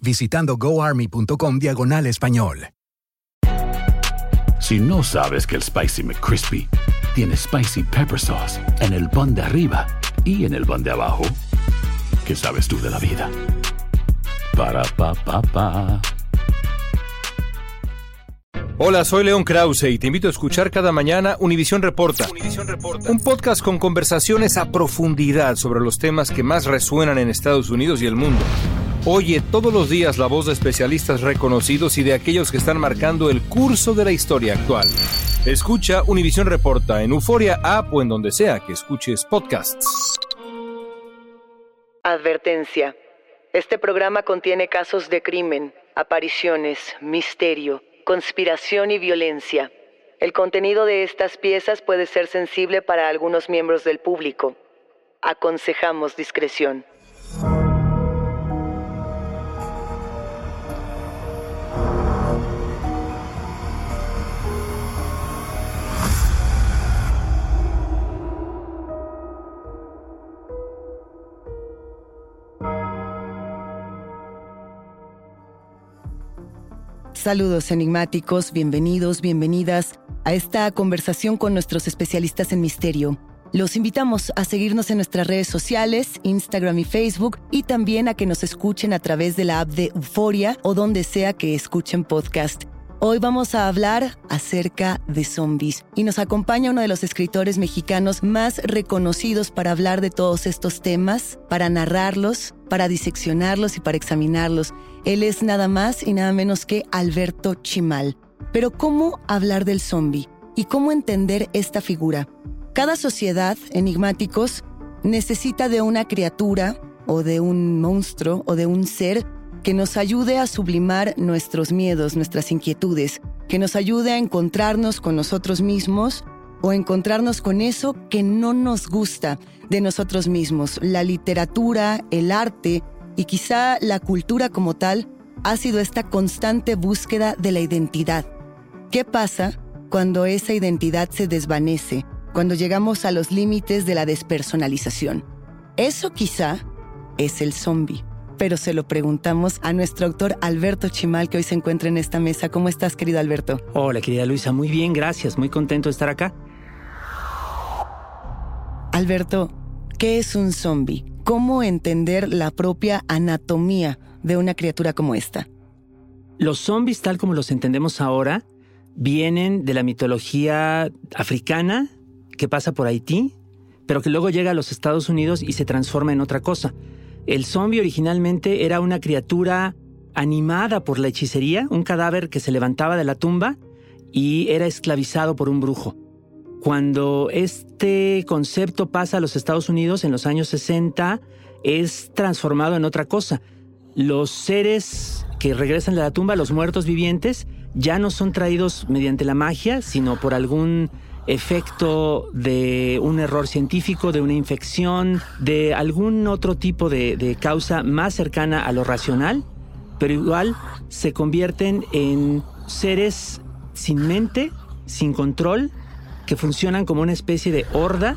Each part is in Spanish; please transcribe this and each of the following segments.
visitando goarmy.com diagonal español. Si no sabes que el Spicy McCrispy tiene Spicy Pepper Sauce en el pan de arriba y en el pan de abajo, ¿qué sabes tú de la vida? Para, pa, pa, pa. Hola, soy León Krause y te invito a escuchar cada mañana Univisión Reporta, un podcast con conversaciones a profundidad sobre los temas que más resuenan en Estados Unidos y el mundo. Oye todos los días la voz de especialistas reconocidos y de aquellos que están marcando el curso de la historia actual. Escucha Univisión Reporta en Euforia App o en donde sea que escuches podcasts. Advertencia. Este programa contiene casos de crimen, apariciones, misterio, conspiración y violencia. El contenido de estas piezas puede ser sensible para algunos miembros del público. Aconsejamos discreción. Saludos enigmáticos, bienvenidos, bienvenidas a esta conversación con nuestros especialistas en misterio. Los invitamos a seguirnos en nuestras redes sociales, Instagram y Facebook, y también a que nos escuchen a través de la app de Euforia o donde sea que escuchen podcast. Hoy vamos a hablar acerca de zombies y nos acompaña uno de los escritores mexicanos más reconocidos para hablar de todos estos temas, para narrarlos, para diseccionarlos y para examinarlos. Él es nada más y nada menos que Alberto Chimal. Pero ¿cómo hablar del zombie? ¿Y cómo entender esta figura? Cada sociedad, enigmáticos, necesita de una criatura o de un monstruo o de un ser que nos ayude a sublimar nuestros miedos, nuestras inquietudes, que nos ayude a encontrarnos con nosotros mismos o encontrarnos con eso que no nos gusta de nosotros mismos. La literatura, el arte y quizá la cultura como tal ha sido esta constante búsqueda de la identidad. ¿Qué pasa cuando esa identidad se desvanece, cuando llegamos a los límites de la despersonalización? Eso quizá es el zombie pero se lo preguntamos a nuestro autor Alberto Chimal, que hoy se encuentra en esta mesa. ¿Cómo estás, querido Alberto? Hola, querida Luisa, muy bien, gracias, muy contento de estar acá. Alberto, ¿qué es un zombie? ¿Cómo entender la propia anatomía de una criatura como esta? Los zombies, tal como los entendemos ahora, vienen de la mitología africana que pasa por Haití, pero que luego llega a los Estados Unidos y se transforma en otra cosa. El zombie originalmente era una criatura animada por la hechicería, un cadáver que se levantaba de la tumba y era esclavizado por un brujo. Cuando este concepto pasa a los Estados Unidos en los años 60, es transformado en otra cosa. Los seres que regresan de la tumba, los muertos vivientes, ya no son traídos mediante la magia, sino por algún efecto de un error científico, de una infección, de algún otro tipo de, de, causa más cercana a lo racional, pero igual se convierten en seres sin mente, sin control, que funcionan como una especie de horda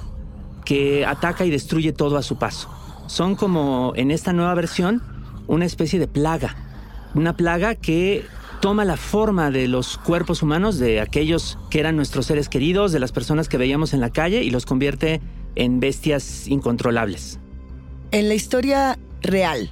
que ataca y destruye todo a su paso. Son como en esta nueva versión una especie de plaga. Una plaga que toma la forma de los cuerpos humanos, de aquellos que eran nuestros seres queridos, de las personas que veíamos en la calle y los convierte en bestias incontrolables. En la historia real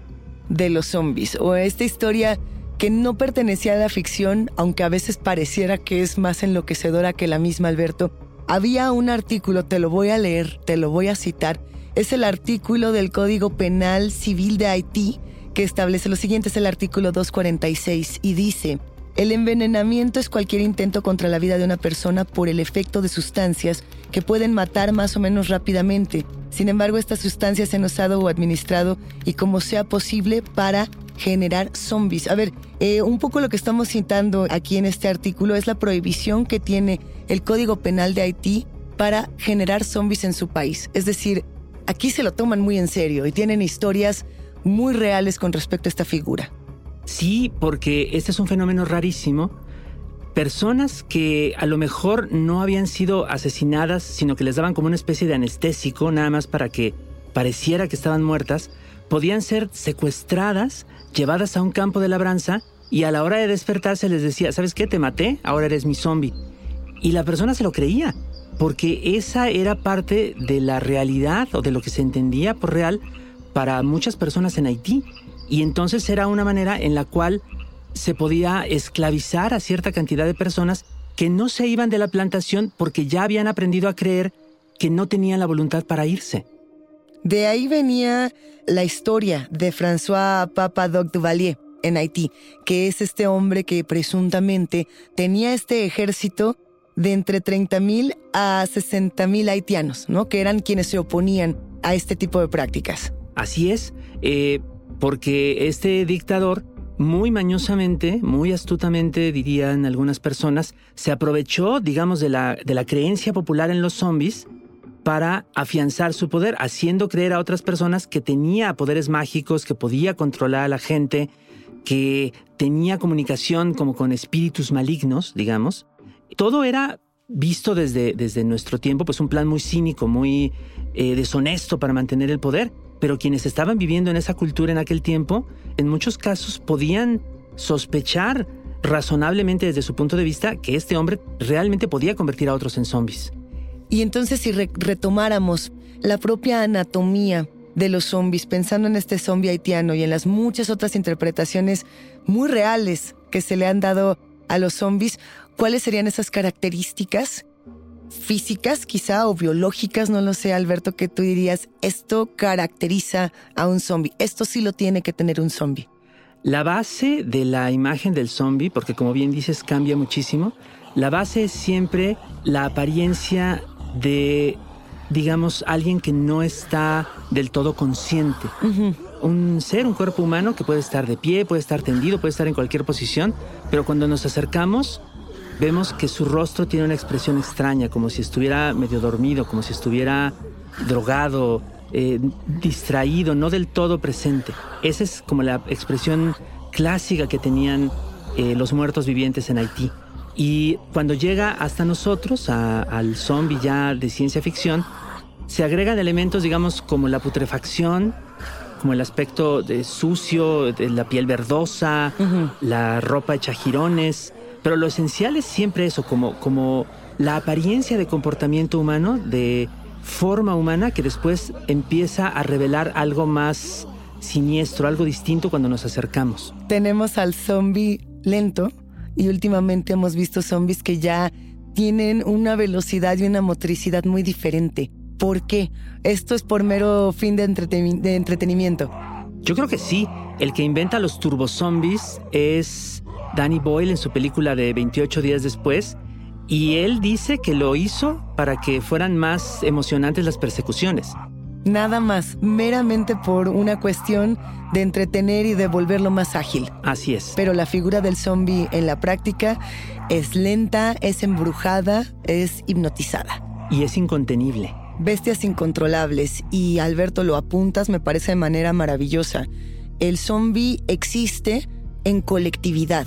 de los zombies, o esta historia que no pertenecía a la ficción, aunque a veces pareciera que es más enloquecedora que la misma Alberto, había un artículo, te lo voy a leer, te lo voy a citar, es el artículo del Código Penal Civil de Haití que establece lo siguiente, es el artículo 246 y dice, el envenenamiento es cualquier intento contra la vida de una persona por el efecto de sustancias que pueden matar más o menos rápidamente. Sin embargo, estas sustancias se han usado o administrado y como sea posible para generar zombies. A ver, eh, un poco lo que estamos citando aquí en este artículo es la prohibición que tiene el Código Penal de Haití para generar zombies en su país. Es decir, aquí se lo toman muy en serio y tienen historias muy reales con respecto a esta figura. Sí, porque este es un fenómeno rarísimo. Personas que a lo mejor no habían sido asesinadas, sino que les daban como una especie de anestésico, nada más para que pareciera que estaban muertas, podían ser secuestradas, llevadas a un campo de labranza y a la hora de despertarse les decía, ¿sabes qué? Te maté, ahora eres mi zombie. Y la persona se lo creía, porque esa era parte de la realidad o de lo que se entendía por real para muchas personas en Haití. Y entonces era una manera en la cual se podía esclavizar a cierta cantidad de personas que no se iban de la plantación porque ya habían aprendido a creer que no tenían la voluntad para irse. De ahí venía la historia de François Papa Doc Duvalier en Haití, que es este hombre que presuntamente tenía este ejército de entre 30.000 a 60.000 haitianos, ¿no? Que eran quienes se oponían a este tipo de prácticas. Así es, eh, porque este dictador muy mañosamente, muy astutamente, dirían algunas personas, se aprovechó, digamos, de la, de la creencia popular en los zombies para afianzar su poder, haciendo creer a otras personas que tenía poderes mágicos, que podía controlar a la gente, que tenía comunicación como con espíritus malignos, digamos. Todo era visto desde, desde nuestro tiempo, pues un plan muy cínico, muy eh, deshonesto para mantener el poder, pero quienes estaban viviendo en esa cultura en aquel tiempo, en muchos casos podían sospechar razonablemente desde su punto de vista que este hombre realmente podía convertir a otros en zombies. Y entonces si retomáramos la propia anatomía de los zombies, pensando en este zombie haitiano y en las muchas otras interpretaciones muy reales que se le han dado a los zombies, ¿cuáles serían esas características físicas quizá o biológicas, no lo sé, Alberto, que tú dirías, esto caracteriza a un zombie, esto sí lo tiene que tener un zombie? La base de la imagen del zombie, porque como bien dices, cambia muchísimo, la base es siempre la apariencia de, digamos, alguien que no está del todo consciente. Un ser, un cuerpo humano que puede estar de pie, puede estar tendido, puede estar en cualquier posición, pero cuando nos acercamos vemos que su rostro tiene una expresión extraña, como si estuviera medio dormido, como si estuviera drogado, eh, distraído, no del todo presente. Esa es como la expresión clásica que tenían eh, los muertos vivientes en Haití. Y cuando llega hasta nosotros, al zombie ya de ciencia ficción, se agregan elementos, digamos, como la putrefacción, como el aspecto de sucio, de la piel verdosa, la ropa hecha jirones. Pero lo esencial es siempre eso, como, como la apariencia de comportamiento humano, de forma humana, que después empieza a revelar algo más siniestro, algo distinto cuando nos acercamos. Tenemos al zombie lento, y últimamente hemos visto zombies que ya tienen una velocidad y una motricidad muy diferente. ¿Por qué? ¿Esto es por mero fin de, entretenimiento? Yo creo que sí. El que inventa los turbozombies es Danny Boyle en su película de 28 días después. Y él dice que lo hizo para que fueran más emocionantes las persecuciones nada más, meramente por una cuestión de entretener y de volverlo más ágil. Así es. Pero la figura del zombie en la práctica es lenta, es embrujada, es hipnotizada. Y es incontenible. Bestias incontrolables, y Alberto lo apuntas, me parece de manera maravillosa. El zombie existe en colectividad.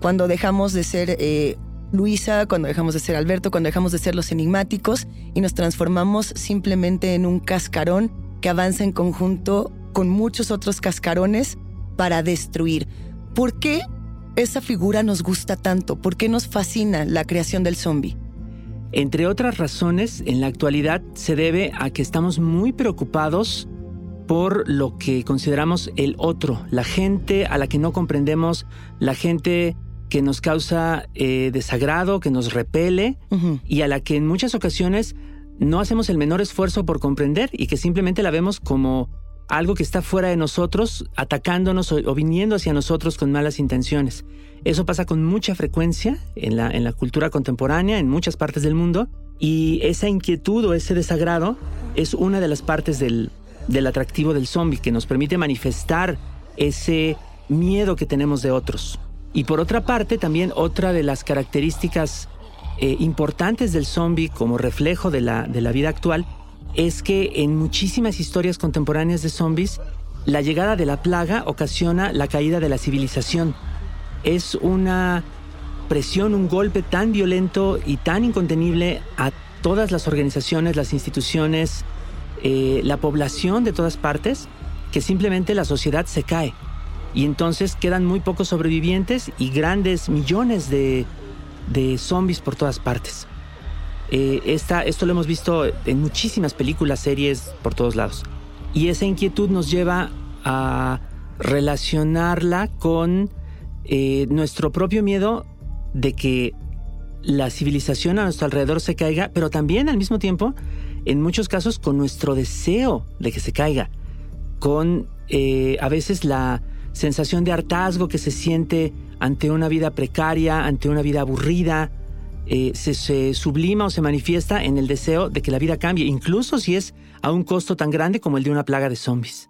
Cuando dejamos de ser eh, Luisa, cuando dejamos de ser Alberto, cuando dejamos de ser los enigmáticos y nos transformamos simplemente en un cascarón que avanza en conjunto con muchos otros cascarones para destruir. ¿Por qué esa figura nos gusta tanto? ¿Por qué nos fascina la creación del zombie? Entre otras razones, en la actualidad se debe a que estamos muy preocupados por lo que consideramos el otro, la gente a la que no comprendemos, la gente que nos causa eh, desagrado, que nos repele y a la que en muchas ocasiones no hacemos el menor esfuerzo por comprender y que simplemente la vemos como algo que está fuera de nosotros, atacándonos o, viniendo hacia nosotros con malas intenciones. Eso pasa con mucha frecuencia en la, en la cultura contemporánea, en muchas partes del mundo, y esa inquietud o ese desagrado es una de las partes del, del atractivo del zombie, que nos permite manifestar ese miedo que tenemos de otros. Y por otra parte, también otra de las características eh, importantes del zombie como reflejo de la, de la vida actual es que en muchísimas historias contemporáneas de zombies, la llegada de la plaga ocasiona la caída de la civilización. Es una presión, un golpe tan violento y tan incontenible a todas las organizaciones, las instituciones, eh, la población de todas partes, que simplemente la sociedad se cae. Y entonces quedan muy pocos sobrevivientes y grandes millones de, de zombies por todas partes. Eh, esto lo hemos visto en muchísimas películas, series, por todos lados. Y esa inquietud nos lleva a relacionarla con eh, nuestro propio miedo de que la civilización a nuestro alrededor se caiga, pero también al mismo tiempo, en muchos casos, con nuestro deseo de que se caiga, con eh, a veces la sensación de hartazgo que se siente ante una vida precaria, ante una vida aburrida, eh, se, sublima o se manifiesta en el deseo de que la vida cambie, incluso si es a un costo tan grande como el de una plaga de zombies.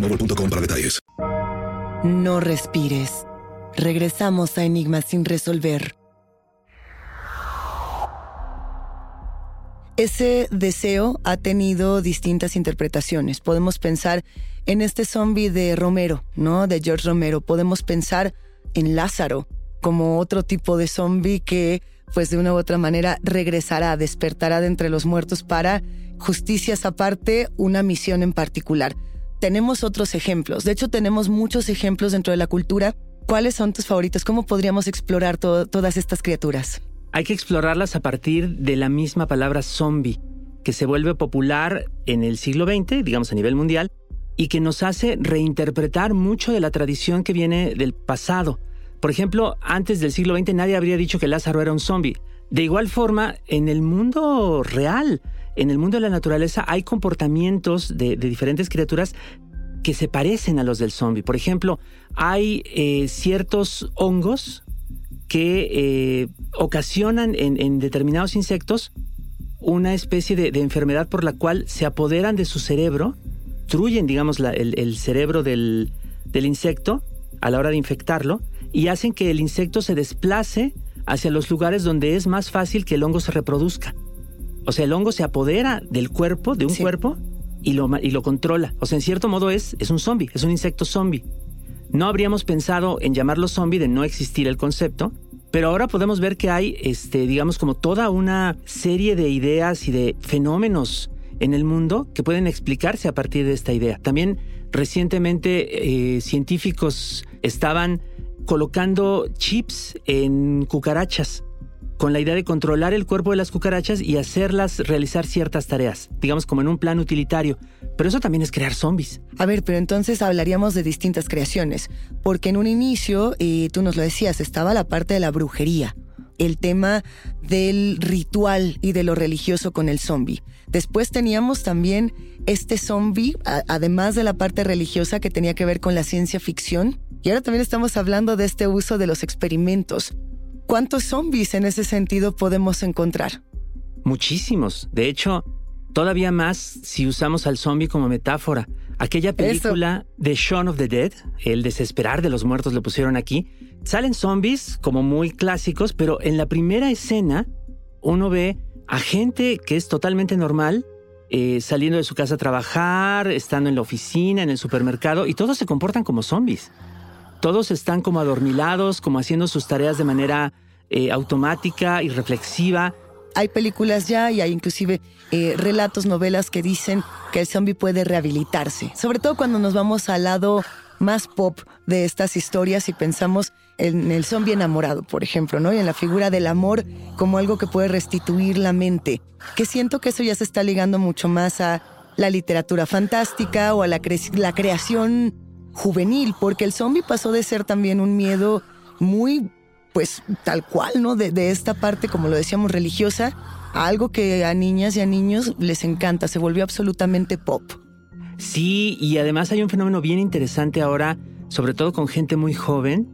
para detalles. No respires. Regresamos a Enigma sin resolver. Ese deseo ha tenido distintas interpretaciones. Podemos pensar en este zombie de Romero, ¿no? De George Romero. Podemos pensar en Lázaro como otro tipo de zombie que, pues de una u otra manera, regresará, despertará de entre los muertos para, justicias aparte, una misión en particular tenemos otros ejemplos. De hecho, tenemos muchos ejemplos dentro de la cultura. ¿Cuáles son tus favoritos? ¿Cómo podríamos explorar todas estas criaturas? Hay que explorarlas a partir de la misma palabra zombie, que se vuelve popular en el siglo XX, digamos a nivel mundial, y que nos hace reinterpretar mucho de la tradición que viene del pasado, Por ejemplo, antes del siglo XX nadie habría dicho que Lázaro era un zombie. De igual forma, en el mundo real, en el mundo de la naturaleza, hay comportamientos de, diferentes criaturas que se parecen a los del zombie. Por ejemplo, hay eh, ciertos hongos que eh, ocasionan en, determinados insectos una especie de, enfermedad por la cual se apoderan de su cerebro, destruyen, digamos, el, cerebro del insecto a la hora de infectarlo y hacen que el insecto se desplace hacia los lugares donde es más fácil que el hongo se reproduzca. O sea, el hongo se apodera del cuerpo, de un cuerpo, y lo, y lo controla. O sea, en cierto modo es, es un zombie, es un insecto zombie. No habríamos pensado en llamarlo zombie de no existir el concepto, pero ahora podemos ver que hay, este, digamos, como toda una serie de ideas y de fenómenos en el mundo que pueden explicarse a partir de esta idea. También recientemente eh, científicos estaban colocando chips en cucarachas con la idea de controlar el cuerpo de las cucarachas y hacerlas realizar ciertas tareas, digamos como en un plan utilitario. Pero eso también es crear zombies. A ver, pero entonces hablaríamos de distintas creaciones, porque en un inicio, y tú nos lo decías, estaba la parte de la brujería, el tema del ritual y de lo religioso con el zombie. Después teníamos también este zombie, además de la parte religiosa que tenía que ver con la ciencia ficción, y ahora también estamos hablando de este uso de los experimentos. ¿Cuántos zombies en ese sentido podemos encontrar? Muchísimos. De hecho, todavía más si usamos al zombie como metáfora. Aquella película de Shaun of the Dead, El desesperar de los muertos lo pusieron aquí, salen zombies como muy clásicos, pero en la primera escena uno ve a gente que es totalmente normal, eh, saliendo de su casa a trabajar, estando en la oficina, en el supermercado, y todos se comportan como zombies. Todos están como adormilados, como haciendo sus tareas de manera eh, automática y reflexiva. Hay películas ya y hay inclusive eh, relatos, novelas que dicen que el zombie puede rehabilitarse. Sobre todo cuando nos vamos al lado más pop de estas historias y pensamos en el zombie enamorado, por ejemplo, ¿no? Y en la figura del amor como algo que puede restituir la mente. Que siento que eso ya se está ligando mucho más a la literatura fantástica o a la, la creación juvenil, porque el zombie pasó de ser también un miedo muy, pues tal cual, ¿no? De, esta parte, como lo decíamos, religiosa, a algo que a niñas y a niños les encanta, se volvió absolutamente pop. Sí, y además hay un fenómeno bien interesante ahora, sobre todo con gente muy joven,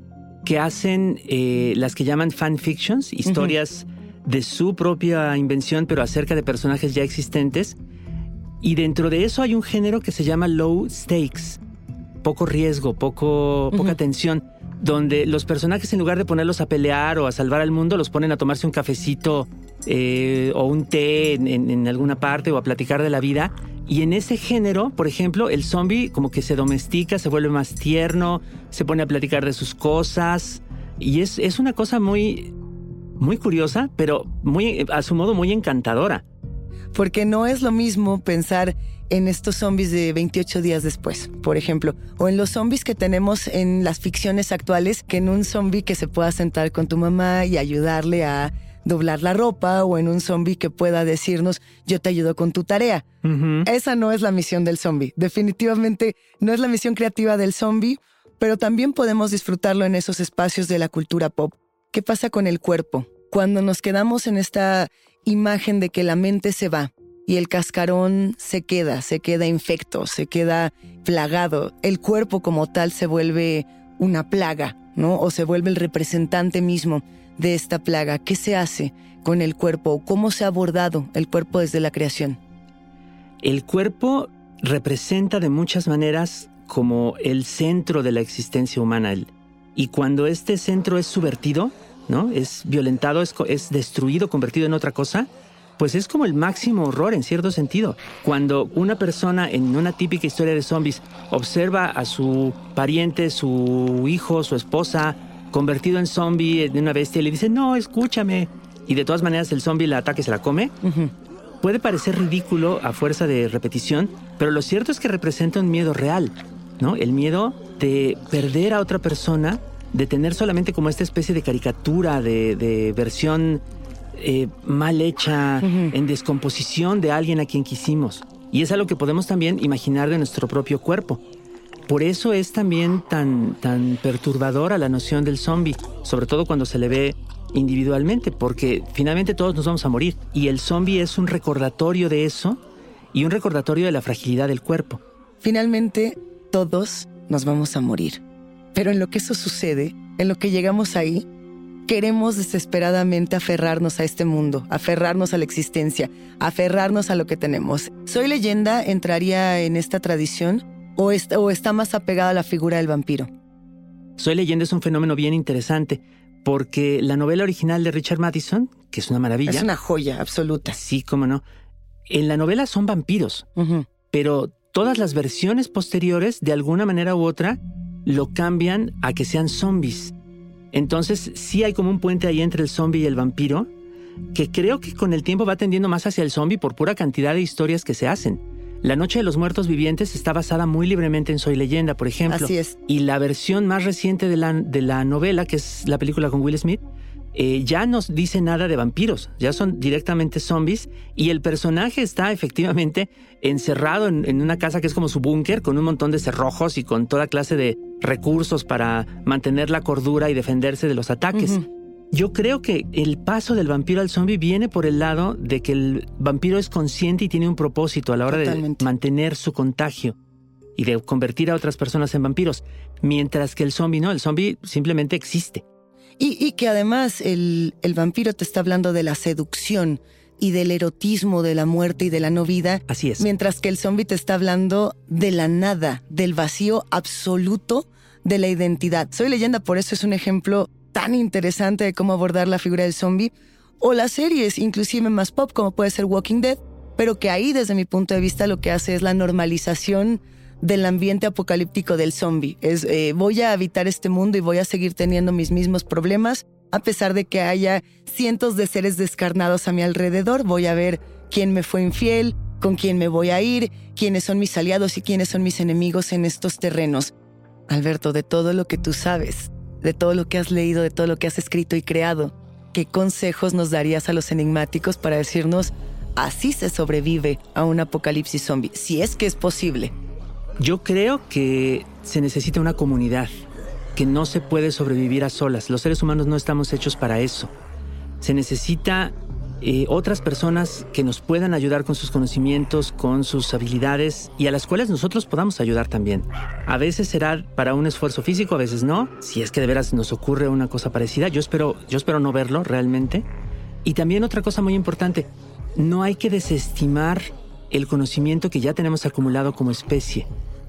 que hacen eh, las que llaman fanfictions, historias de su propia invención, pero acerca de personajes ya existentes. Y dentro de eso hay un género que se llama low stakes, poco riesgo, poco, poca tensión, donde los personajes en lugar de ponerlos a pelear o a salvar al mundo, los ponen a tomarse un cafecito eh, o un té en, alguna parte o a platicar de la vida. Y en ese género, por ejemplo, el zombie como que se domestica, se vuelve más tierno, se pone a platicar de sus cosas. Y es, es una cosa muy, muy curiosa, pero muy, a su modo muy encantadora. Porque no es lo mismo pensar en estos zombies de 28 días después, por ejemplo, o en los zombies que tenemos en las ficciones actuales, que en un zombie que se pueda sentar con tu mamá y ayudarle a doblar la ropa, o en un zombie que pueda decirnos, yo te ayudo con tu tarea. Esa no es la misión del zombie. Definitivamente no es la misión creativa del zombie, pero también podemos disfrutarlo en esos espacios de la cultura pop. ¿Qué pasa con el cuerpo? Cuando nos quedamos en esta imagen de que la mente se va, y el cascarón se queda, se queda infecto, se queda plagado. El cuerpo como tal se vuelve una plaga, ¿no? O se vuelve el representante mismo de esta plaga. ¿Qué se hace con el cuerpo? ¿Cómo se ha abordado el cuerpo desde la creación? El cuerpo representa de muchas maneras como el centro de la existencia humana. Y cuando este centro es subvertido, ¿no? Es violentado, es, es destruido, convertido en otra cosa, pues es como el máximo horror en cierto sentido. Cuando una persona en una típica historia de zombies observa a su pariente, su hijo, su esposa, convertido en zombie, en una bestia, y le dice, no, escúchame, y de todas maneras el zombie la ataca y se la come, puede parecer ridículo a fuerza de repetición, pero lo cierto es que representa un miedo real, ¿no? El miedo de perder a otra persona, de tener solamente como esta especie de caricatura, de, de versión eh, mal hecha, en descomposición de alguien a quien quisimos. Y es algo que podemos también imaginar de nuestro propio cuerpo. Por eso es también tan, tan perturbadora la noción del zombie, sobre todo cuando se le ve individualmente, porque finalmente todos nos vamos a morir. Y el zombie es un recordatorio de eso y un recordatorio de la fragilidad del cuerpo. Finalmente, todos nos vamos a morir. Pero en lo que eso sucede, en lo que llegamos ahí, queremos desesperadamente aferrarnos a este mundo, aferrarnos a la existencia, aferrarnos a lo que tenemos. ¿Soy leyenda entraría en esta tradición o está, o está más apegada a la figura del vampiro? Soy leyenda es un fenómeno bien interesante porque la novela original de Richard Madison, que es una maravilla. Es una joya absoluta. Sí, cómo no. En la novela son vampiros, pero todas las versiones posteriores, de alguna manera u otra, lo cambian a que sean zombies. Entonces sí hay como un puente ahí entre el zombie y el vampiro, que creo que con el tiempo va tendiendo más hacia el zombie por pura cantidad de historias que se hacen. La Noche de los Muertos Vivientes está basada muy libremente en Soy Leyenda, por ejemplo. Así es. Y la versión más reciente de la, de la novela, que es la película con Will Smith, eh, ya no dice nada de vampiros, ya son directamente zombies y el personaje está efectivamente encerrado en, una casa que es como su búnker con un montón de cerrojos y con toda clase de recursos para mantener la cordura y defenderse de los ataques. Yo creo que el paso del vampiro al zombie viene por el lado de que el vampiro es consciente y tiene un propósito a la hora de mantener su contagio y de convertir a otras personas en vampiros, mientras que el zombie no, el zombie simplemente existe. Y, que además el, el, vampiro te está hablando de la seducción y del erotismo de la muerte y de la no vida. Así es. Mientras que el zombie te está hablando de la nada, del vacío absoluto de la identidad. Soy leyenda, por eso es un ejemplo tan interesante de cómo abordar la figura del zombie. O las series, inclusive más pop, como puede ser Walking Dead, pero que ahí, desde mi punto de vista, lo que hace es la normalización del ambiente apocalíptico del zombie. Eh, voy a habitar este mundo y voy a seguir teniendo mis mismos problemas, a pesar de que haya cientos de seres descarnados a mi alrededor. Voy a ver quién me fue infiel, con quién me voy a ir, quiénes son mis aliados y quiénes son mis enemigos en estos terrenos. Alberto, de todo lo que tú sabes, de todo lo que has leído, de todo lo que has escrito y creado, ¿qué consejos nos darías a los enigmáticos para decirnos así se sobrevive a un apocalipsis zombie, si es que es posible? Yo creo que se necesita una comunidad, que no se puede sobrevivir a solas. Los seres humanos no estamos hechos para eso. Se necesita eh, otras personas que nos puedan ayudar con sus conocimientos, con sus habilidades y a las cuales nosotros podamos ayudar también. A veces será para un esfuerzo físico, a veces no. Si es que de veras nos ocurre una cosa parecida, yo espero, yo espero no verlo realmente. Y también otra cosa muy importante, no hay que desestimar el conocimiento que ya tenemos acumulado como especie.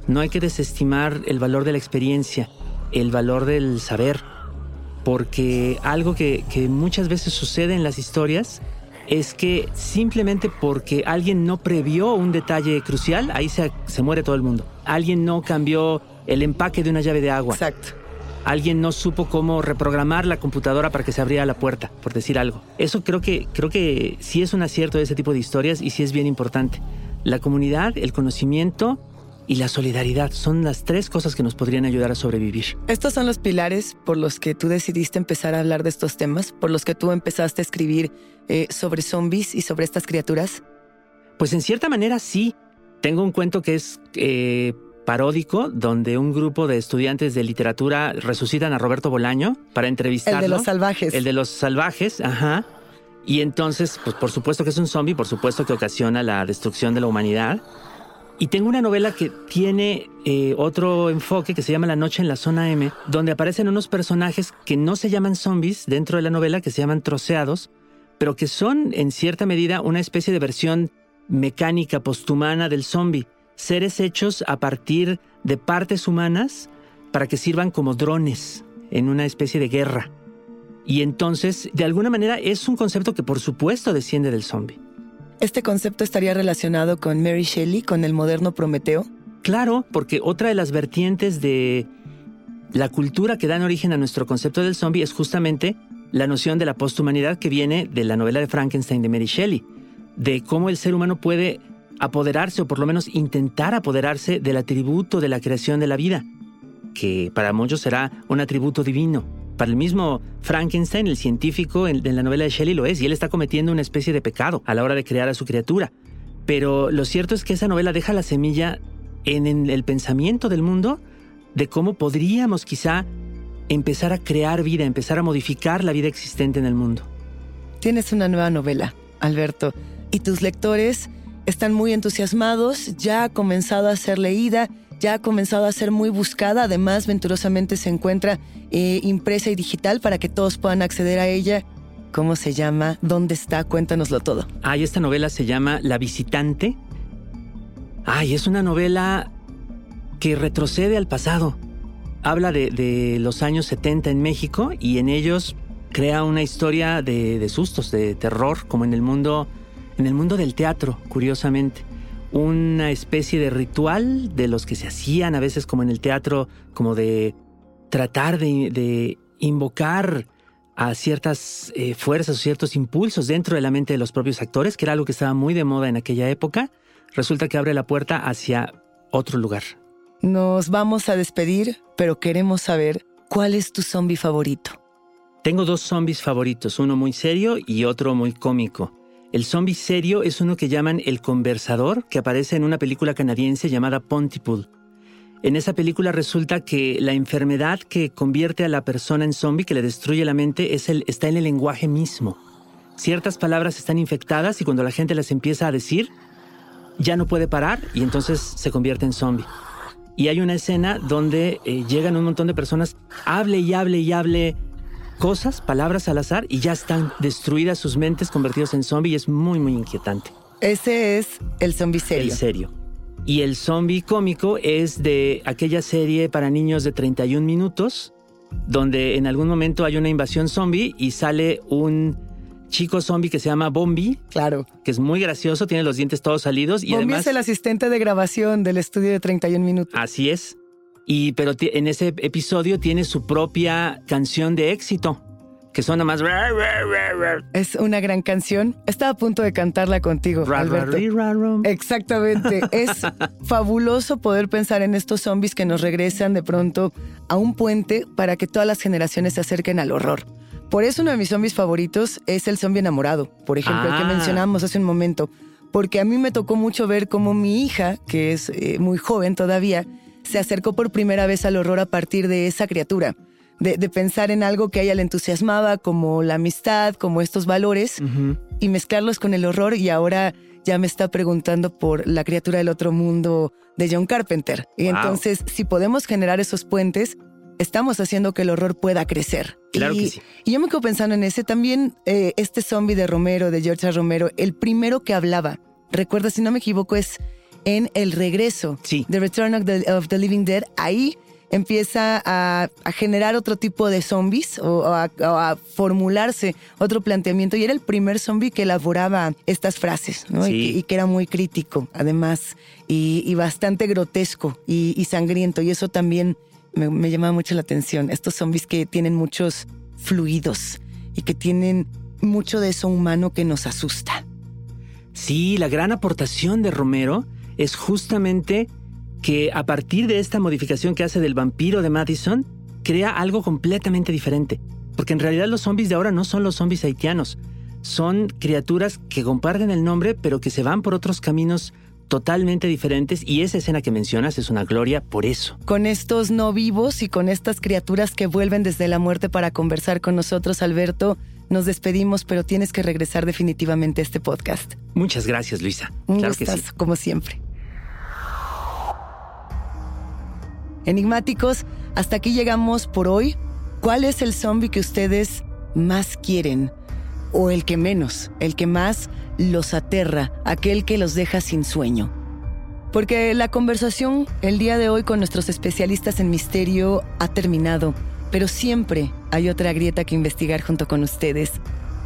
No hay que desestimar el valor de la experiencia, el valor del saber, porque algo que, muchas veces sucede en las historias es que simplemente porque alguien no previó un detalle crucial, ahí se, se, muere todo el mundo. Alguien no cambió el empaque de una llave de agua. Exacto. Alguien no supo cómo reprogramar la computadora para que se abriera la puerta, por decir algo. Eso creo que, creo que sí es un acierto de ese tipo de historias y sí es bien importante. La comunidad, el conocimiento y la solidaridad son las tres cosas que nos podrían ayudar a sobrevivir. Estos son los pilares por los que tú decidiste empezar a hablar de estos temas, por los que tú empezaste a escribir eh, sobre zombies y sobre estas criaturas. Pues en cierta manera sí. Tengo un cuento que es eh, paródico, donde un grupo de estudiantes de literatura resucitan a Roberto Bolaño para entrevistarlo. El de los salvajes. El de los salvajes, ajá. Y entonces, pues por supuesto que es un zombie, por supuesto que ocasiona la destrucción de la humanidad. Y tengo una novela que tiene eh, otro enfoque que se llama La Noche en la Zona M, donde aparecen unos personajes que no se llaman zombies dentro de la novela, que se llaman troceados, pero que son en cierta medida una especie de versión mecánica posthumana del zombie, seres hechos a partir de partes humanas para que sirvan como drones en una especie de guerra. Y entonces, de alguna manera, es un concepto que por supuesto desciende del zombie. ¿Este concepto estaría relacionado con Mary Shelley, con el moderno Prometeo? Claro, porque otra de las vertientes de la cultura que dan origen a nuestro concepto del zombie es justamente la noción de la posthumanidad que viene de la novela de Frankenstein de Mary Shelley, de cómo el ser humano puede apoderarse o por lo menos intentar apoderarse del atributo de la creación de la vida, que para muchos será un atributo divino. Para el mismo Frankenstein, el científico en, la novela de Shelley lo es, y él está cometiendo una especie de pecado a la hora de crear a su criatura. Pero lo cierto es que esa novela deja la semilla en, el pensamiento del mundo de cómo podríamos quizá empezar a crear vida, empezar a modificar la vida existente en el mundo. Tienes una nueva novela, Alberto, y tus lectores están muy entusiasmados, ya ha comenzado a ser leída, ya ha comenzado a ser muy buscada, además venturosamente se encuentra eh, impresa y digital para que todos puedan acceder a ella. ¿Cómo se llama? ¿Dónde está? Cuéntanoslo todo. Ay, esta novela se llama La visitante. Ay, es una novela que retrocede al pasado. Habla de, los años 70 en México y en ellos crea una historia de sustos, de terror, como en el mundo, en el mundo del teatro, curiosamente. Una especie de ritual de los que se hacían a veces como en el teatro, como de tratar de, de invocar a ciertas eh, fuerzas o ciertos impulsos dentro de la mente de los propios actores, que era algo que estaba muy de moda en aquella época, resulta que abre la puerta hacia otro lugar. Nos vamos a despedir, pero queremos saber cuál es tu zombie favorito. Tengo dos zombies favoritos, uno muy serio y otro muy cómico. El zombie serio es uno que llaman el conversador, que aparece en una película canadiense llamada Pontypool. En esa película resulta que la enfermedad que convierte a la persona en zombie, que le destruye la mente, es el, está en el lenguaje mismo. Ciertas palabras están infectadas y cuando la gente las empieza a decir, ya no puede parar y entonces se convierte en zombie. Y hay una escena donde eh, llegan un montón de personas, hable y hable y hable cosas, palabras al azar, y ya están destruidas sus mentes, convertidos en zombie, y es muy, muy inquietante. Ese es el zombie serio. El serio. Y el zombie cómico es de aquella serie para niños de 31 minutos, donde en algún momento hay una invasión zombie y sale un chico zombie que se llama Bombi. Claro. Que es muy gracioso, tiene los dientes todos salidos y Bombi además... es el asistente de grabación del estudio de 31 minutos. Así es. Y pero en ese episodio tiene su propia canción de éxito, que suena más... Es una gran canción. Estaba a punto de cantarla contigo, Alberto. Exactamente. Es fabuloso poder pensar en estos zombies que nos regresan de pronto a un puente para que todas las generaciones se acerquen al horror. Por eso uno de mis zombies favoritos es el zombie enamorado, por ejemplo, el que Ah. mencionamos hace un momento. Porque a mí me tocó mucho ver cómo mi hija, que es eh, muy joven todavía, se acercó por primera vez al horror a partir de esa criatura. De, de pensar en algo que a ella le entusiasmaba, como la amistad, como estos valores, y mezclarlos con el horror. Y ahora ya me está preguntando por la criatura del otro mundo de John Carpenter. Y Wow. entonces, si podemos generar esos puentes, estamos haciendo que el horror pueda crecer. Claro y, que sí. y yo me quedo pensando en ese también, eh, este zombie de Romero, de George. Romero, el primero que hablaba, recuerda, si no me equivoco, es en El Regreso, Sí. The Return of the, of the Living Dead. Ahí empieza a, a generar otro tipo de zombies o, o a, o a formularse otro planteamiento. Y era el primer zombie que elaboraba estas frases, ¿no? Y, Sí. que, y que era muy crítico, además, y, y bastante grotesco y, y sangriento. Y eso también me, me llama mucho la atención. Estos zombies que tienen muchos fluidos y que tienen mucho de eso humano que nos asusta. Sí, la gran aportación de Romero es justamente que a partir de esta modificación que hace del vampiro de Madison, crea algo completamente diferente. Porque en realidad los zombies de ahora no son los zombies haitianos. Son criaturas que comparten el nombre, pero que se van por otros caminos totalmente diferentes. Y esa escena que mencionas es una gloria por eso. Con estos no vivos y con estas criaturas que vuelven desde la muerte para conversar con nosotros, Alberto, nos despedimos, pero tienes que regresar definitivamente a este podcast. Muchas gracias, Luisa. Un claro que sí. como siempre. Enigmáticos, hasta aquí llegamos por hoy. ¿Cuál es el zombie que ustedes más quieren? ¿O el que menos? ¿El que más los aterra? ¿Aquel que los deja sin sueño? Porque la conversación el día de hoy con nuestros especialistas en misterio ha terminado, pero siempre hay otra grieta que investigar junto con ustedes.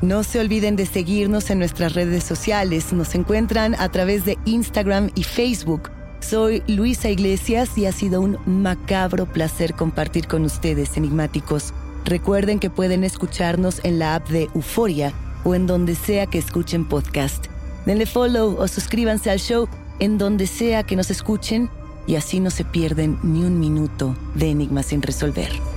No se olviden de seguirnos en nuestras redes sociales. Nos encuentran a través de Instagram y Facebook. Soy Luisa Iglesias y ha sido un macabro placer compartir con ustedes, enigmáticos. Recuerden que pueden escucharnos en la app de Euforia o en donde sea que escuchen podcast. Denle follow o suscríbanse al show en donde sea que nos escuchen y así no se pierden ni un minuto de enigmas sin resolver.